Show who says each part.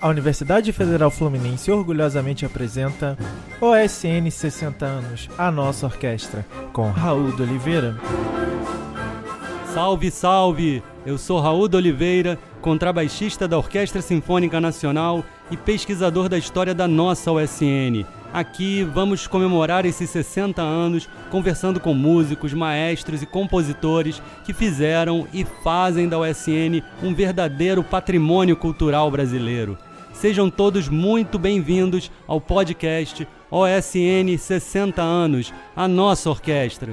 Speaker 1: A Universidade Federal Fluminense orgulhosamente apresenta OSN 60 anos, a nossa orquestra, com Raul de Oliveira.
Speaker 2: Salve, salve! Eu sou Raul de Oliveira, contrabaixista da Orquestra Sinfônica Nacional e pesquisador da história da nossa OSN. Aqui vamos comemorar esses 60 anos conversando com músicos, maestros e compositores que fizeram e fazem da OSN um verdadeiro patrimônio cultural brasileiro. Sejam todos muito bem-vindos ao podcast OSN 60 anos, a nossa orquestra.